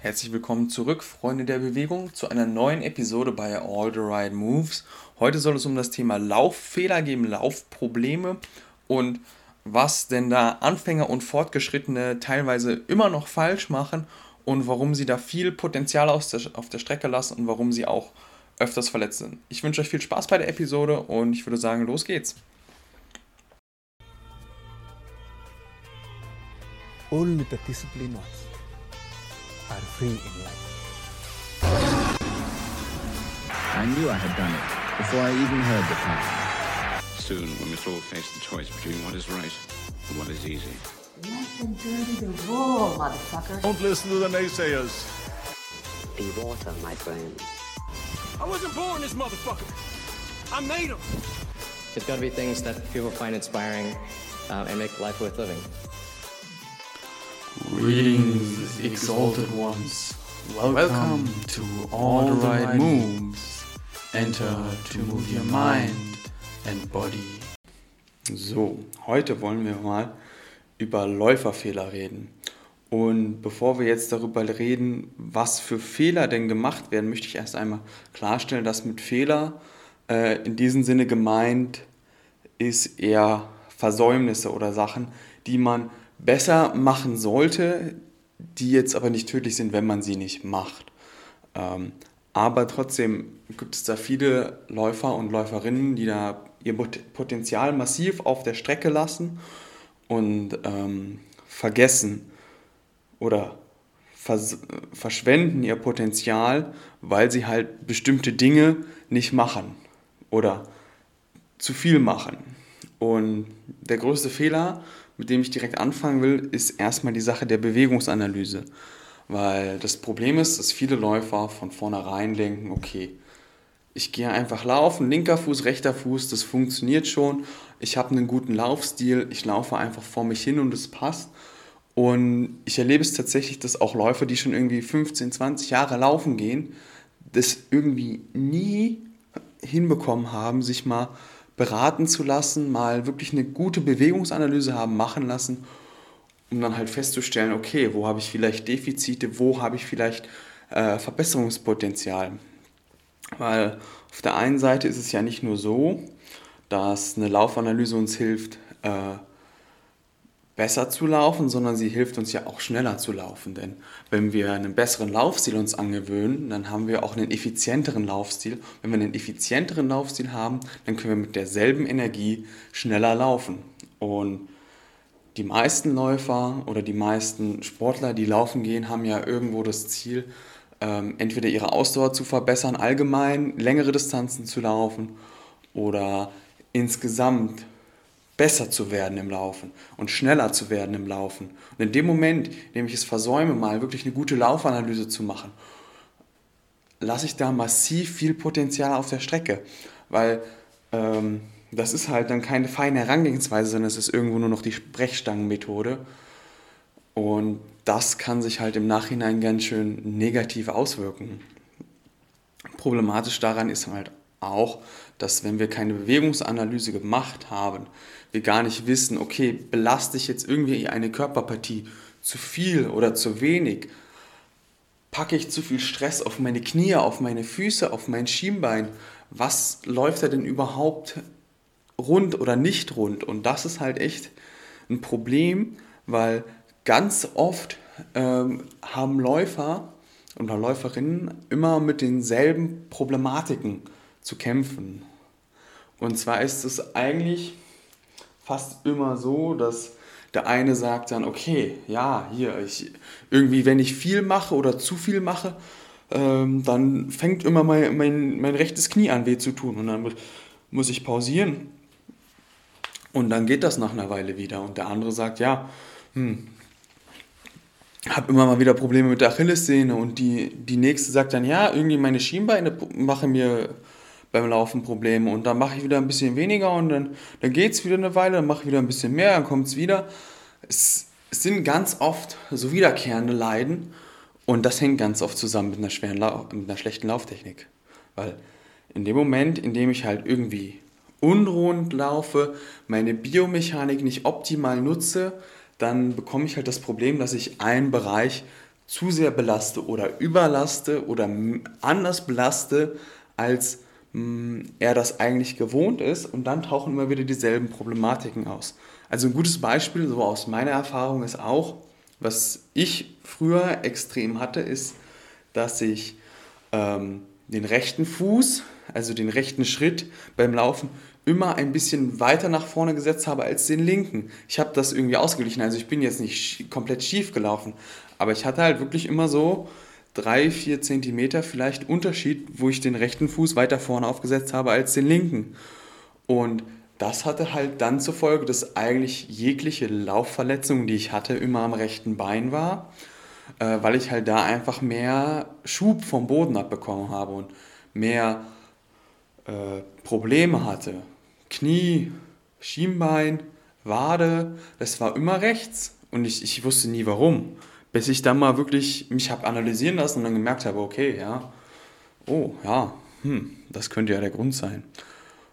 Herzlich willkommen zurück, Freunde der Bewegung, zu einer neuen Episode bei All the Right Moves. Heute soll es um das Thema Lauffehler gehen, Laufprobleme und was denn da Anfänger und Fortgeschrittene teilweise immer noch falsch machen und warum sie da viel Potenzial auf der Strecke lassen und warum sie auch öfters verletzt sind. Ich wünsche euch viel Spaß bei der Episode und ich würde sagen, los geht's. Only the disciplined ones are free in life. I knew I had done it before I even heard the plan. Soon, we must all face the choice between what is right and what is easy. Let them dirty the wool, motherfucker. Don't listen to the naysayers. Be water, my friend. I wasn't born this motherfucker. I made him. There's got to be things that people find inspiring uh, and make life worth living. Greetings, exalted ones. Welcome, to All the Right Moves. Enter to move your mind and body. So, heute wollen wir mal über Läuferfehler reden. Und bevor wir jetzt darüber reden, was für Fehler denn gemacht werden, möchte ich erst einmal klarstellen, dass mit Fehler äh, in diesem Sinne gemeint ist eher Versäumnisse oder Sachen, die man besser machen sollte, die jetzt aber nicht tödlich sind, wenn man sie nicht macht. Ähm, aber trotzdem gibt es da viele Läufer und Läuferinnen, die da ihr Potenzial massiv auf der Strecke lassen und ähm, vergessen oder vers verschwenden ihr Potenzial, weil sie halt bestimmte Dinge nicht machen oder zu viel machen. Und der größte Fehler, mit dem ich direkt anfangen will, ist erstmal die Sache der Bewegungsanalyse. Weil das Problem ist, dass viele Läufer von vornherein denken, okay, ich gehe einfach laufen, linker Fuß, rechter Fuß, das funktioniert schon. Ich habe einen guten Laufstil, ich laufe einfach vor mich hin und es passt. Und ich erlebe es tatsächlich, dass auch Läufer, die schon irgendwie 15, 20 Jahre laufen gehen, das irgendwie nie hinbekommen haben, sich mal beraten zu lassen, mal wirklich eine gute Bewegungsanalyse haben machen lassen, um dann halt festzustellen, okay, wo habe ich vielleicht Defizite, wo habe ich vielleicht äh, Verbesserungspotenzial. Weil auf der einen Seite ist es ja nicht nur so, dass eine Laufanalyse uns hilft, äh, besser zu laufen, sondern sie hilft uns ja auch schneller zu laufen. Denn wenn wir einen besseren Laufstil uns angewöhnen, dann haben wir auch einen effizienteren Laufstil. Wenn wir einen effizienteren Laufstil haben, dann können wir mit derselben Energie schneller laufen. Und die meisten Läufer oder die meisten Sportler, die laufen gehen, haben ja irgendwo das Ziel, ähm, entweder ihre Ausdauer zu verbessern, allgemein längere Distanzen zu laufen oder insgesamt besser zu werden im Laufen und schneller zu werden im Laufen. Und in dem Moment, in dem ich es versäume, mal wirklich eine gute Laufanalyse zu machen, lasse ich da massiv viel Potenzial auf der Strecke. Weil ähm, das ist halt dann keine feine Herangehensweise, sondern es ist irgendwo nur noch die Sprechstangenmethode. Und das kann sich halt im Nachhinein ganz schön negativ auswirken. Problematisch daran ist halt auch, dass wenn wir keine Bewegungsanalyse gemacht haben, wir gar nicht wissen, okay, belaste ich jetzt irgendwie eine Körperpartie zu viel oder zu wenig? Packe ich zu viel Stress auf meine Knie, auf meine Füße, auf mein Schienbein? Was läuft da denn überhaupt rund oder nicht rund? Und das ist halt echt ein Problem, weil ganz oft ähm, haben Läufer oder Läuferinnen immer mit denselben Problematiken zu kämpfen. Und zwar ist es eigentlich fast immer so, dass der eine sagt dann, okay, ja, hier, ich, irgendwie, wenn ich viel mache oder zu viel mache, ähm, dann fängt immer mein, mein, mein rechtes Knie an weh zu tun und dann muss ich pausieren. Und dann geht das nach einer Weile wieder. Und der andere sagt, ja, hm, habe immer mal wieder Probleme mit der Achillessehne. Und die, die nächste sagt dann, ja, irgendwie meine Schienbeine machen mir beim Laufen Probleme und dann mache ich wieder ein bisschen weniger und dann, dann geht es wieder eine Weile, dann mache ich wieder ein bisschen mehr, dann kommt es wieder. Es sind ganz oft so wiederkehrende Leiden und das hängt ganz oft zusammen mit einer, schweren mit einer schlechten Lauftechnik. Weil in dem Moment, in dem ich halt irgendwie unruhend laufe, meine Biomechanik nicht optimal nutze, dann bekomme ich halt das Problem, dass ich einen Bereich zu sehr belaste oder überlaste oder anders belaste, als er das eigentlich gewohnt ist. Und dann tauchen immer wieder dieselben Problematiken aus. Also ein gutes Beispiel, so aus meiner Erfahrung, ist auch, was ich früher extrem hatte, ist, dass ich ähm, den rechten Fuß, also den rechten Schritt beim Laufen immer ein bisschen weiter nach vorne gesetzt habe als den linken. Ich habe das irgendwie ausgeglichen, also ich bin jetzt nicht komplett schief gelaufen, aber ich hatte halt wirklich immer so drei, vier Zentimeter vielleicht Unterschied, wo ich den rechten Fuß weiter vorne aufgesetzt habe als den linken. Und das hatte halt dann zur Folge, dass eigentlich jegliche Laufverletzung, die ich hatte, immer am rechten Bein war, äh, weil ich halt da einfach mehr Schub vom Boden abbekommen habe und mehr äh, Probleme hatte. Knie, Schienbein, Wade, das war immer rechts und ich, ich wusste nie warum. Bis ich dann mal wirklich mich habe analysieren lassen und dann gemerkt habe, okay, ja, oh, ja, hm, das könnte ja der Grund sein.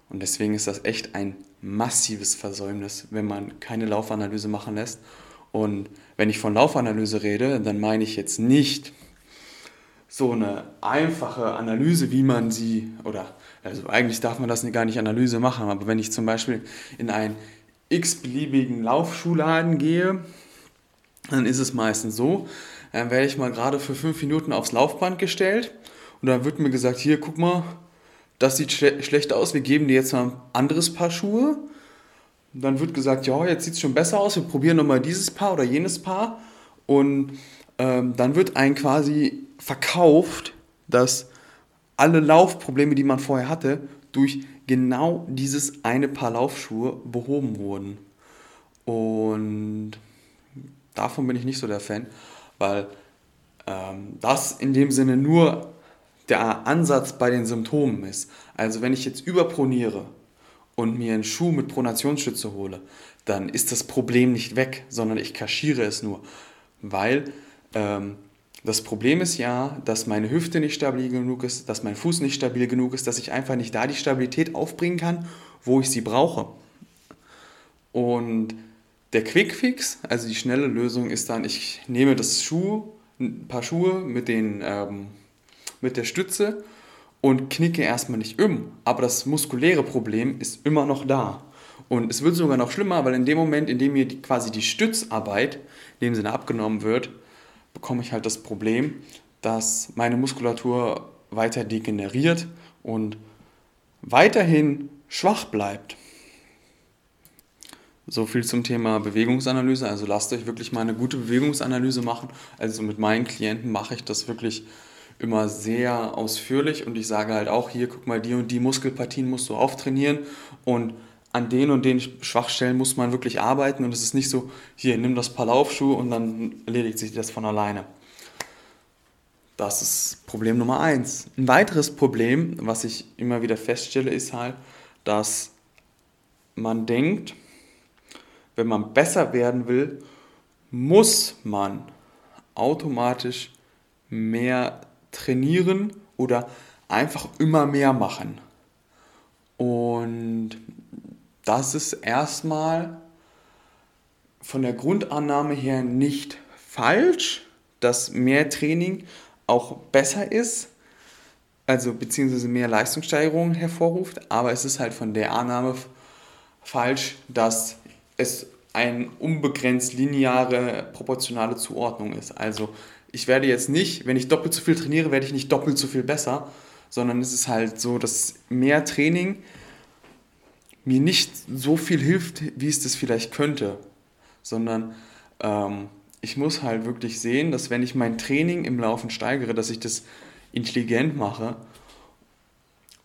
Und deswegen ist das echt ein massives Versäumnis, wenn man keine Laufanalyse machen lässt. Und wenn ich von Laufanalyse rede, dann meine ich jetzt nicht so eine einfache Analyse, wie man sie, oder also eigentlich darf man das gar nicht Analyse machen, aber wenn ich zum Beispiel in einen x-beliebigen Laufschuhladen gehe, dann ist es meistens so, dann werde ich mal gerade für fünf Minuten aufs Laufband gestellt und dann wird mir gesagt, hier, guck mal, das sieht schle schlecht aus, wir geben dir jetzt mal ein anderes Paar Schuhe. Und dann wird gesagt, ja, jetzt sieht es schon besser aus, wir probieren nochmal dieses Paar oder jenes Paar. Und ähm, dann wird ein quasi verkauft, dass alle Laufprobleme, die man vorher hatte, durch genau dieses eine Paar Laufschuhe behoben wurden. Und davon bin ich nicht so der Fan, weil ähm, das in dem Sinne nur der Ansatz bei den Symptomen ist. Also wenn ich jetzt überproniere und mir einen Schuh mit Pronationsstütze hole, dann ist das Problem nicht weg, sondern ich kaschiere es nur. Weil ähm, das Problem ist ja, dass meine Hüfte nicht stabil genug ist, dass mein Fuß nicht stabil genug ist, dass ich einfach nicht da die Stabilität aufbringen kann, wo ich sie brauche. Und der Quickfix, also die schnelle Lösung, ist dann, ich nehme das Schuh, ein paar Schuhe mit den ähm, mit der Stütze und knicke erstmal nicht um. Aber das muskuläre Problem ist immer noch da. Und es wird sogar noch schlimmer, weil in dem Moment, in dem mir die, quasi die Stützarbeit in dem Sinne abgenommen wird, bekomme ich halt das Problem, dass meine Muskulatur weiter degeneriert und weiterhin schwach bleibt. So viel zum Thema Bewegungsanalyse. Also lasst euch wirklich mal eine gute Bewegungsanalyse machen. Also mit meinen Klienten mache ich das wirklich immer sehr ausführlich und ich sage halt auch hier, guck mal, die und die Muskelpartien musst du auftrainieren und an den und den Schwachstellen muss man wirklich arbeiten und es ist nicht so, hier, nimm das paar Laufschuhe und dann erledigt sich das von alleine. Das ist Problem Nummer eins. Ein weiteres Problem, was ich immer wieder feststelle, ist halt, dass man denkt, wenn man besser werden will, muss man automatisch mehr trainieren oder einfach immer mehr machen. Und das ist erstmal von der Grundannahme her nicht falsch, dass mehr Training auch besser ist, also beziehungsweise mehr Leistungssteigerungen hervorruft, aber es ist halt von der Annahme falsch, dass es eine unbegrenzt lineare proportionale Zuordnung ist. Also ich werde jetzt nicht, wenn ich doppelt so viel trainiere, werde ich nicht doppelt so viel besser, sondern es ist halt so, dass mehr Training mir nicht so viel hilft, wie es das vielleicht könnte, sondern ähm, ich muss halt wirklich sehen, dass wenn ich mein Training im Laufen steigere, dass ich das intelligent mache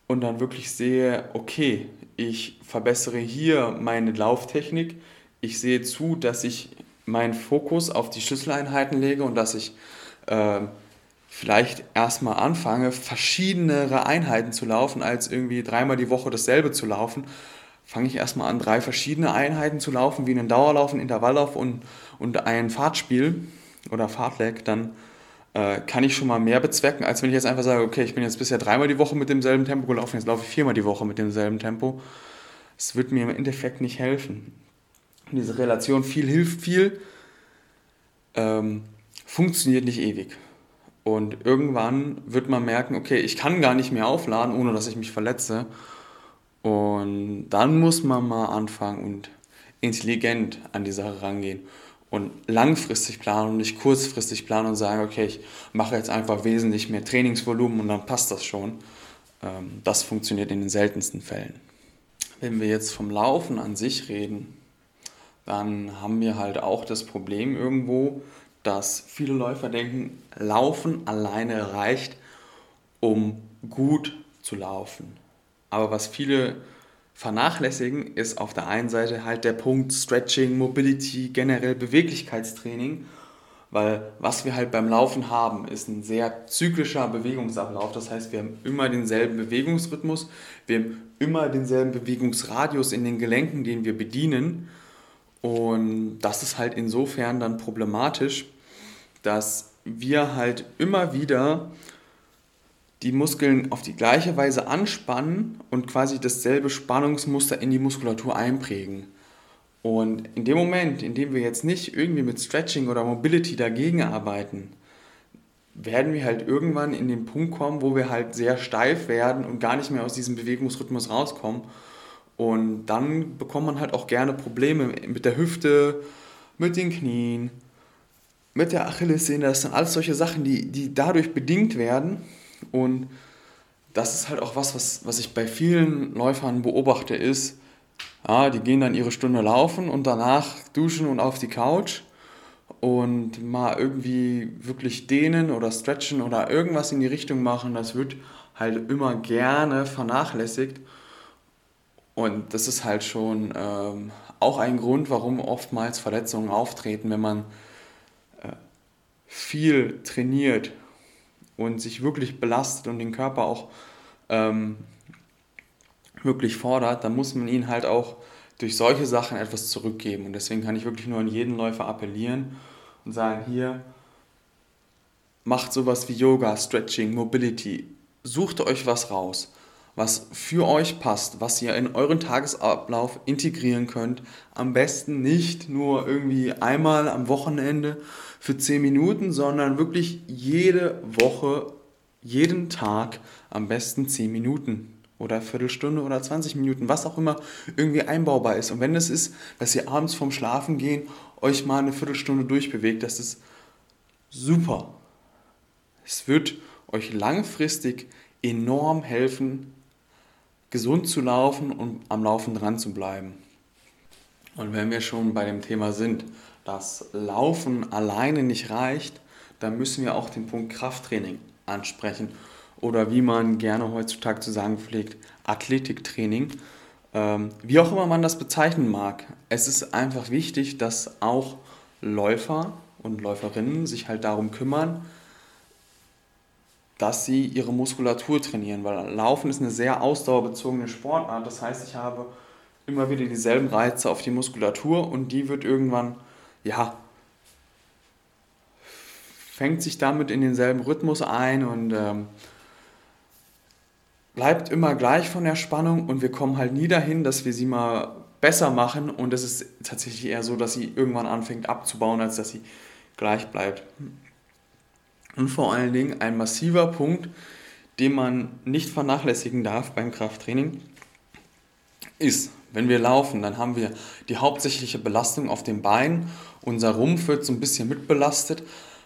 und dann wirklich sehe, okay, ich verbessere hier meine Lauftechnik, ich sehe zu, dass ich meinen Fokus auf die Schlüsseleinheiten lege und dass ich äh, vielleicht erstmal anfange, verschiedenere Einheiten zu laufen, als irgendwie dreimal die Woche dasselbe zu laufen, fange ich erstmal an, drei verschiedene Einheiten zu laufen, wie einen Dauerlauf, einen Intervalllauf und, und ein Fahrtspiel oder Fahrtleg, dann äh, kann ich schon mal mehr bezwecken, als wenn ich jetzt einfach sage, okay, ich bin jetzt bisher dreimal die Woche mit demselben Tempo gelaufen, jetzt laufe ich viermal die Woche mit demselben Tempo. Es wird mir im Endeffekt nicht helfen. Diese Relation viel hilft viel. Ähm, funktioniert nicht ewig. Und irgendwann wird man merken, okay, ich kann gar nicht mehr aufladen, ohne dass ich mich verletze. Und dann muss man mal anfangen und intelligent an die Sache rangehen und langfristig planen und nicht kurzfristig planen und sagen, okay, ich mache jetzt einfach wesentlich mehr Trainingsvolumen und dann passt das schon. Ähm, das funktioniert in den seltensten Fällen. Wenn wir jetzt vom Laufen an sich reden, dann haben wir halt auch das Problem irgendwo, dass viele Läufer denken, Laufen alleine reicht, um gut zu laufen. Aber was viele vernachlässigen, ist auf der einen Seite halt der Punkt Stretching, Mobility, generell Beweglichkeitstraining. Weil was wir halt beim Laufen haben, ist ein sehr zyklischer Bewegungsablauf. Das heißt, wir haben immer denselben Bewegungsrhythmus, wir haben immer denselben Bewegungsradius in den Gelenken, den wir bedienen. Und das ist halt insofern dann problematisch, dass wir halt immer wieder die Muskeln auf die gleiche Weise anspannen und quasi dasselbe Spannungsmuster in die Muskulatur einprägen. Und in dem Moment, in dem wir jetzt nicht irgendwie mit Stretching oder Mobility dagegen arbeiten, werden wir halt irgendwann in den Punkt kommen, wo wir halt sehr steif werden und gar nicht mehr aus diesem Bewegungsrhythmus rauskommen. Und dann bekommt man halt auch gerne Probleme mit der Hüfte, mit den Knien, mit der Achillessehne. Das sind alles solche Sachen, die, die dadurch bedingt werden und das ist halt auch was, was, was ich bei vielen Läufern beobachte, ist, ja, die gehen dann ihre Stunde laufen und danach duschen und auf die Couch und mal irgendwie wirklich dehnen oder stretchen oder irgendwas in die Richtung machen, das wird halt immer gerne vernachlässigt. Und das ist halt schon ähm, auch ein Grund, warum oftmals Verletzungen auftreten, wenn man äh, viel trainiert und sich wirklich belastet und den Körper auch ähm, wirklich fordert, dann muss man ihn halt auch durch solche Sachen etwas zurückgeben. Und deswegen kann ich wirklich nur an jeden Läufer appellieren und sagen, hier, macht sowas wie Yoga, Stretching, Mobility. Sucht euch was raus, was für euch passt, was ihr in euren Tagesablauf integrieren könnt. Am besten nicht nur irgendwie einmal am Wochenende, für 10 Minuten, sondern wirklich jede Woche, jeden Tag am besten 10 Minuten oder Viertelstunde oder 20 Minuten, was auch immer irgendwie einbaubar ist. Und wenn es ist, dass ihr abends vorm Schlafen gehen euch mal eine Viertelstunde durchbewegt, das ist super. Es wird euch langfristig enorm helfen, gesund zu laufen und am Laufen dran zu bleiben. Und wenn wir schon bei dem Thema sind, dass Laufen alleine nicht reicht, dann müssen wir auch den Punkt Krafttraining ansprechen. Oder wie man gerne heutzutage zu sagen pflegt, Athletiktraining. Ähm, wie auch immer man das bezeichnen mag. Es ist einfach wichtig, dass auch Läufer und Läuferinnen sich halt darum kümmern, dass sie ihre Muskulatur trainieren, weil Laufen ist eine sehr ausdauerbezogene Sportart. Das heißt, ich habe immer wieder dieselben Reize auf die Muskulatur und die wird irgendwann ja, fängt sich damit in denselben Rhythmus ein und ähm, bleibt immer gleich von der Spannung und wir kommen halt nie dahin, dass wir sie mal besser machen und es ist tatsächlich eher so, dass sie irgendwann anfängt abzubauen, als dass sie gleich bleibt. Und vor allen Dingen ein massiver Punkt, den man nicht vernachlässigen darf beim Krafttraining, ist, wenn wir laufen, dann haben wir die hauptsächliche Belastung auf den Beinen unser Rumpf wird so ein bisschen mitbelastet.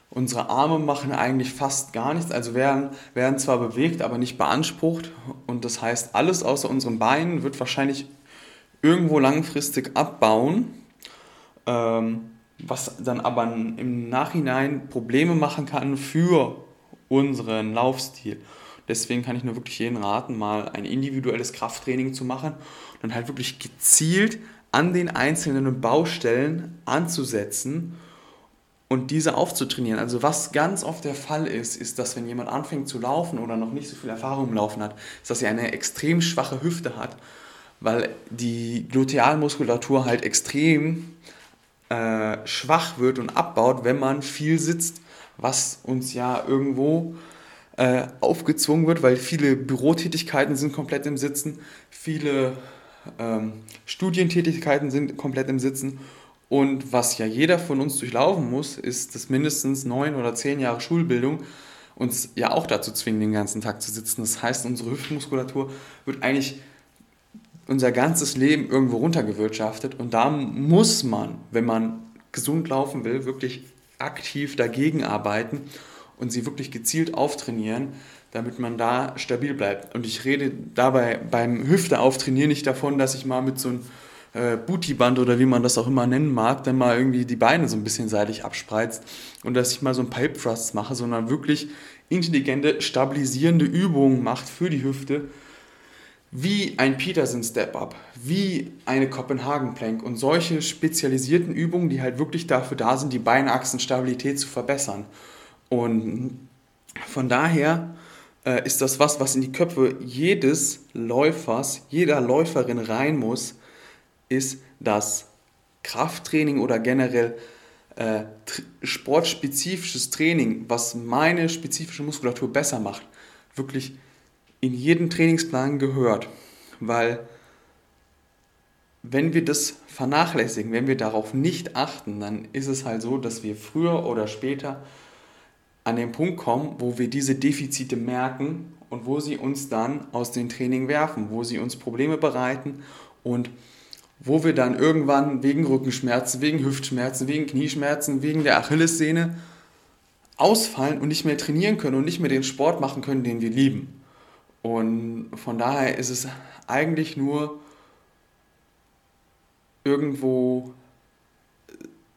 Unsere Arme machen eigentlich fast gar nichts, also werden, werden zwar bewegt, aber nicht beansprucht. Und das heißt, alles außer unseren Beinen wird wahrscheinlich irgendwo langfristig abbauen, ähm, was dann aber im Nachhinein Probleme machen kann für unseren Laufstil. Deswegen kann ich nur wirklich jeden raten, mal ein individuelles Krafttraining zu machen und dann halt wirklich gezielt an den einzelnen Baustellen anzusetzen und diese aufzutrainieren. Also was ganz oft der Fall ist, ist, dass wenn jemand anfängt zu laufen oder noch nicht so viel Erfahrung im Laufen hat, ist, dass er eine extrem schwache Hüfte hat, weil die Glutealmuskulatur halt extrem äh, schwach wird und abbaut, wenn man viel sitzt, was uns ja irgendwo äh, aufgezwungen wird, weil viele Bürotätigkeiten sind komplett im Sitzen, viele ähm, Studientätigkeiten sind komplett im Sitzen Und was ja jeder von uns durchlaufen muss, ist, dass mindestens neun oder zehn Jahre Schulbildung uns ja auch dazu zwingen, den ganzen Tag zu sitzen. Das heißt, unsere Hüftmuskulatur wird eigentlich unser ganzes Leben irgendwo runtergewirtschaftet. Und da muss man, wenn man gesund laufen will, wirklich aktiv dagegen arbeiten und sie wirklich gezielt auftrainieren, damit man da stabil bleibt. Und ich rede dabei beim Hüfte auftrainieren nicht davon, dass ich mal mit so einem äh, Bootyband oder wie man das auch immer nennen mag, dann mal irgendwie die Beine so ein bisschen seitlich abspreizt und dass ich mal so ein Hip Thrusts mache, sondern wirklich intelligente, stabilisierende Übungen macht für die Hüfte, wie ein Peterson Step Up, wie eine Copenhagen Plank und solche spezialisierten Übungen, die halt wirklich dafür da sind, die Beinachsenstabilität zu verbessern. Und von daher äh, ist das was, was in die Köpfe jedes Läufers, jeder Läuferin rein muss, ist, dass Krafttraining oder generell äh, sportspezifisches Training, was meine spezifische Muskulatur besser macht, wirklich in jeden Trainingsplan gehört. Weil wenn wir das vernachlässigen, wenn wir darauf nicht achten, dann ist es halt so, dass wir früher oder später an den Punkt kommen, wo wir diese Defizite merken und wo sie uns dann aus dem Training werfen, wo sie uns Probleme bereiten und wo wir dann irgendwann wegen Rückenschmerzen, wegen Hüftschmerzen, wegen Knieschmerzen, wegen der Achillessehne ausfallen und nicht mehr trainieren können und nicht mehr den Sport machen können, den wir lieben. Und von daher ist es eigentlich nur irgendwo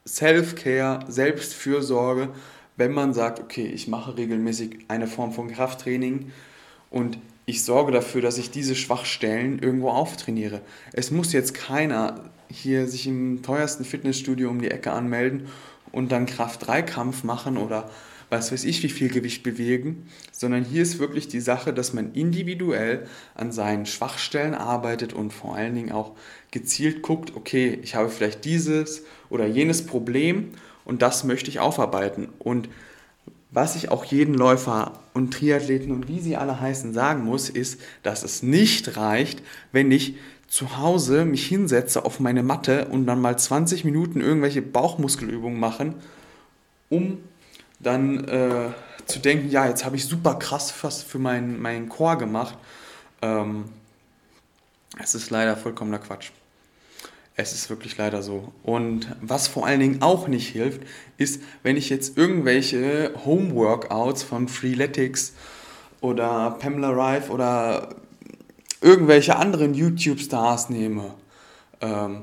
Self-Care, Selbstfürsorge, wenn man sagt, okay, ich mache regelmäßig eine Form von Krafttraining und ich sorge dafür, dass ich diese Schwachstellen irgendwo auftrainiere. Es muss jetzt keiner hier sich im teuersten Fitnessstudio um die Ecke anmelden und dann Kraft-3-Kampf machen oder was weiß ich, wie viel Gewicht bewegen, sondern hier ist wirklich die Sache, dass man individuell an seinen Schwachstellen arbeitet und vor allen Dingen auch gezielt guckt, okay, ich habe vielleicht dieses oder jenes Problem und das möchte ich aufarbeiten. Und was ich auch jeden Läufer und Triathleten und wie sie alle heißen sagen muss, ist, dass es nicht reicht, wenn ich zu Hause mich hinsetze auf meine Matte und dann mal 20 Minuten irgendwelche Bauchmuskelübungen machen, um dann äh, zu denken, ja, jetzt habe ich super krass was für meinen mein Chor gemacht. Ähm, es ist leider vollkommener Quatsch. Es ist wirklich leider so. Und was vor allen Dingen auch nicht hilft, ist, wenn ich jetzt irgendwelche Homeworkouts von Freeletics oder Pamela Rife oder irgendwelche anderen YouTube-Stars nehme. Ähm,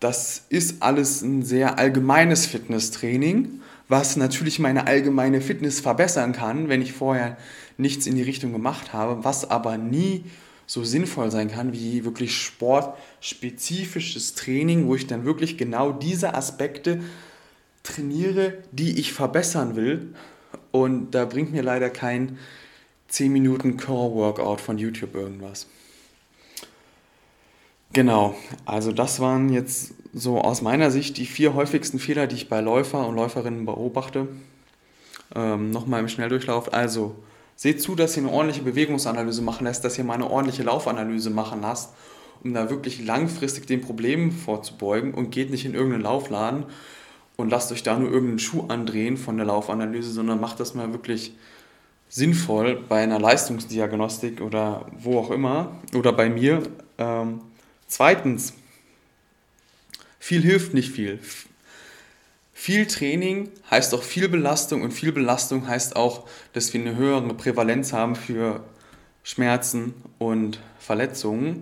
das ist alles ein sehr allgemeines Fitnesstraining, was natürlich meine allgemeine Fitness verbessern kann, wenn ich vorher nichts in die Richtung gemacht habe, was aber nie so sinnvoll sein kann wie wirklich sportspezifisches Training, wo ich dann wirklich genau diese Aspekte trainiere, die ich verbessern will. Und da bringt mir leider kein 10 Minuten Core-Workout von YouTube irgendwas. Genau, also das waren jetzt so aus meiner Sicht die vier häufigsten Fehler, die ich bei Läufer und Läuferinnen beobachte. Ähm, Nochmal im Schnelldurchlauf. Also Seht zu, dass ihr eine ordentliche Bewegungsanalyse machen lässt, dass ihr mal eine ordentliche Laufanalyse machen lasst, um da wirklich langfristig den Problemen vorzubeugen und geht nicht in irgendeinen Laufladen und lasst euch da nur irgendeinen Schuh andrehen von der Laufanalyse, sondern macht das mal wirklich sinnvoll bei einer Leistungsdiagnostik oder wo auch immer oder bei mir. Ähm, zweitens, viel hilft nicht viel. Viel Training heißt auch viel Belastung und viel Belastung heißt auch, dass wir eine höhere Prävalenz haben für Schmerzen und Verletzungen.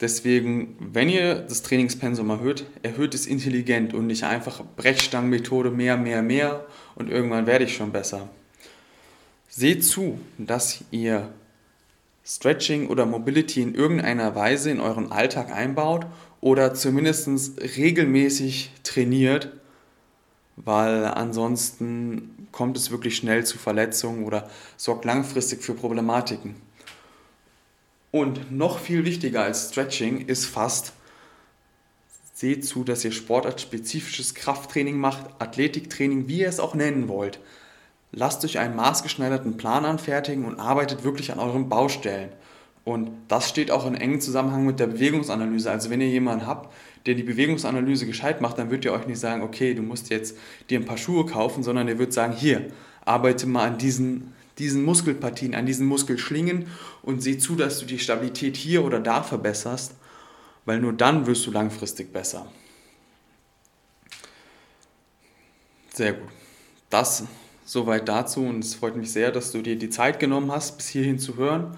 Deswegen, wenn ihr das Trainingspensum erhöht, erhöht es intelligent und nicht einfach Brechstangenmethode mehr, mehr, mehr und irgendwann werde ich schon besser. Seht zu, dass ihr Stretching oder Mobility in irgendeiner Weise in euren Alltag einbaut oder zumindest regelmäßig trainiert, weil ansonsten kommt es wirklich schnell zu Verletzungen oder sorgt langfristig für Problematiken. Und noch viel wichtiger als Stretching ist fast, seht zu, dass ihr sportartspezifisches Krafttraining macht, Athletiktraining, wie ihr es auch nennen wollt. Lasst euch einen maßgeschneiderten Plan anfertigen und arbeitet wirklich an euren Baustellen. Und das steht auch in engem Zusammenhang mit der Bewegungsanalyse. Also wenn ihr jemanden habt, der die Bewegungsanalyse gescheit macht, dann wird er euch nicht sagen, okay, du musst jetzt dir ein paar Schuhe kaufen, sondern er wird sagen, hier, arbeite mal an diesen, diesen Muskelpartien, an diesen Muskelschlingen und sieh zu, dass du die Stabilität hier oder da verbesserst, weil nur dann wirst du langfristig besser. Sehr gut. Das soweit dazu und es freut mich sehr, dass du dir die Zeit genommen hast, bis hierhin zu hören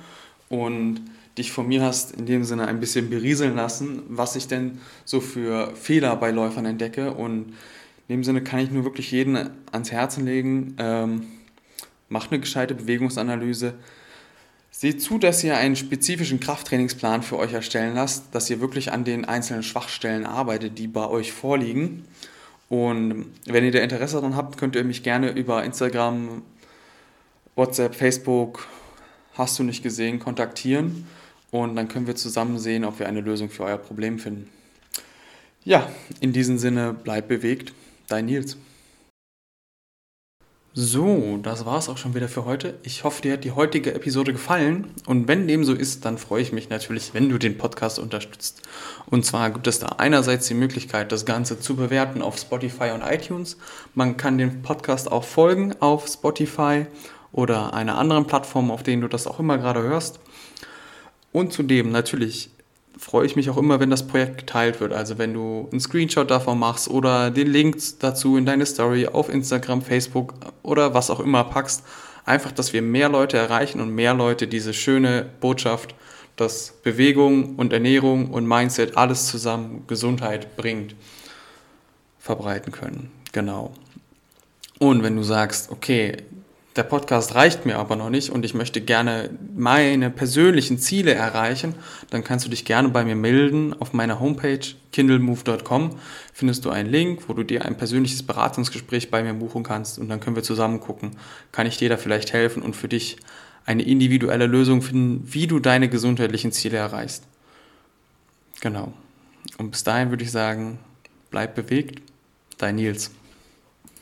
und dich von mir hast in dem Sinne ein bisschen berieseln lassen, was ich denn so für Fehler bei Läufern entdecke. Und in dem Sinne kann ich nur wirklich jeden ans Herzen legen, ähm, macht eine gescheite Bewegungsanalyse. Seht zu, dass ihr einen spezifischen Krafttrainingsplan für euch erstellen lasst, dass ihr wirklich an den einzelnen Schwachstellen arbeitet, die bei euch vorliegen. Und wenn ihr da Interesse daran habt, könnt ihr mich gerne über Instagram, WhatsApp, Facebook, hast du nicht gesehen, kontaktieren und dann können wir zusammen sehen, ob wir eine Lösung für euer Problem finden. Ja, in diesem Sinne, bleib bewegt. Dein Nils. So, das war es auch schon wieder für heute. Ich hoffe, dir hat die heutige Episode gefallen. Und wenn dem so ist, dann freue ich mich natürlich, wenn du den Podcast unterstützt. Und zwar gibt es da einerseits die Möglichkeit, das Ganze zu bewerten auf Spotify und iTunes. Man kann dem Podcast auch folgen auf Spotify oder einer anderen Plattform, auf denen du das auch immer gerade hörst. Und zudem natürlich freue ich mich auch immer, wenn das Projekt geteilt wird. Also wenn du einen Screenshot davon machst oder den Link dazu in deine Story auf Instagram, Facebook oder was auch immer packst. Einfach, dass wir mehr Leute erreichen und mehr Leute diese schöne Botschaft, dass Bewegung und Ernährung und Mindset alles zusammen Gesundheit bringt, verbreiten können. Genau. Und wenn du sagst, okay, der Podcast reicht mir aber noch nicht und ich möchte gerne meine persönlichen Ziele erreichen, dann kannst du dich gerne bei mir melden. Auf meiner Homepage kindlemove.com findest du einen Link, wo du dir ein persönliches Beratungsgespräch bei mir buchen kannst und dann können wir zusammen gucken, kann ich dir da vielleicht helfen und für dich eine individuelle Lösung finden, wie du deine gesundheitlichen Ziele erreichst. Genau. Und bis dahin würde ich sagen, bleib bewegt, dein Nils.